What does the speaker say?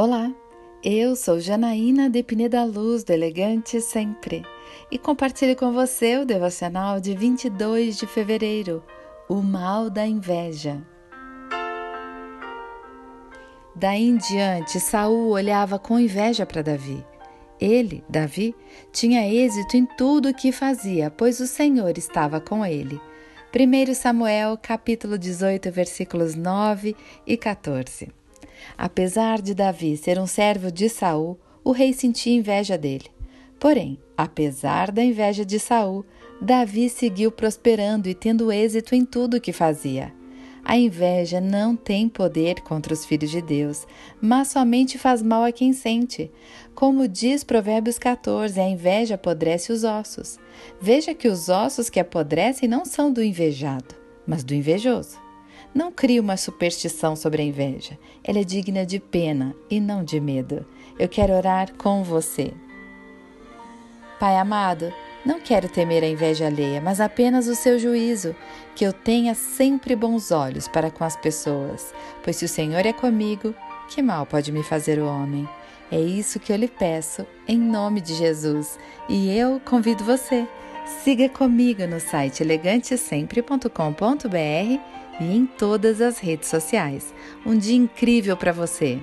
Olá, eu sou Janaína de Pineda Luz, do Elegante Sempre, e compartilho com você o devocional de 22 de fevereiro, O Mal da Inveja. Daí em diante, Saul olhava com inveja para Davi. Ele, Davi, tinha êxito em tudo o que fazia, pois o Senhor estava com ele. 1 Samuel, capítulo 18, versículos 9 e 14. Apesar de Davi ser um servo de Saul, o rei sentia inveja dele. Porém, apesar da inveja de Saul, Davi seguiu prosperando e tendo êxito em tudo o que fazia. A inveja não tem poder contra os filhos de Deus, mas somente faz mal a quem sente. Como diz Provérbios 14, a inveja apodrece os ossos. Veja que os ossos que apodrecem não são do invejado, mas do invejoso. Não crie uma superstição sobre a inveja. Ela é digna de pena e não de medo. Eu quero orar com você. Pai amado, não quero temer a inveja alheia, mas apenas o seu juízo, que eu tenha sempre bons olhos para com as pessoas, pois se o Senhor é comigo, que mal pode me fazer o homem? É isso que eu lhe peço, em nome de Jesus. E eu convido você. Siga comigo no site elegantesempre.com.br e em todas as redes sociais. Um dia incrível para você!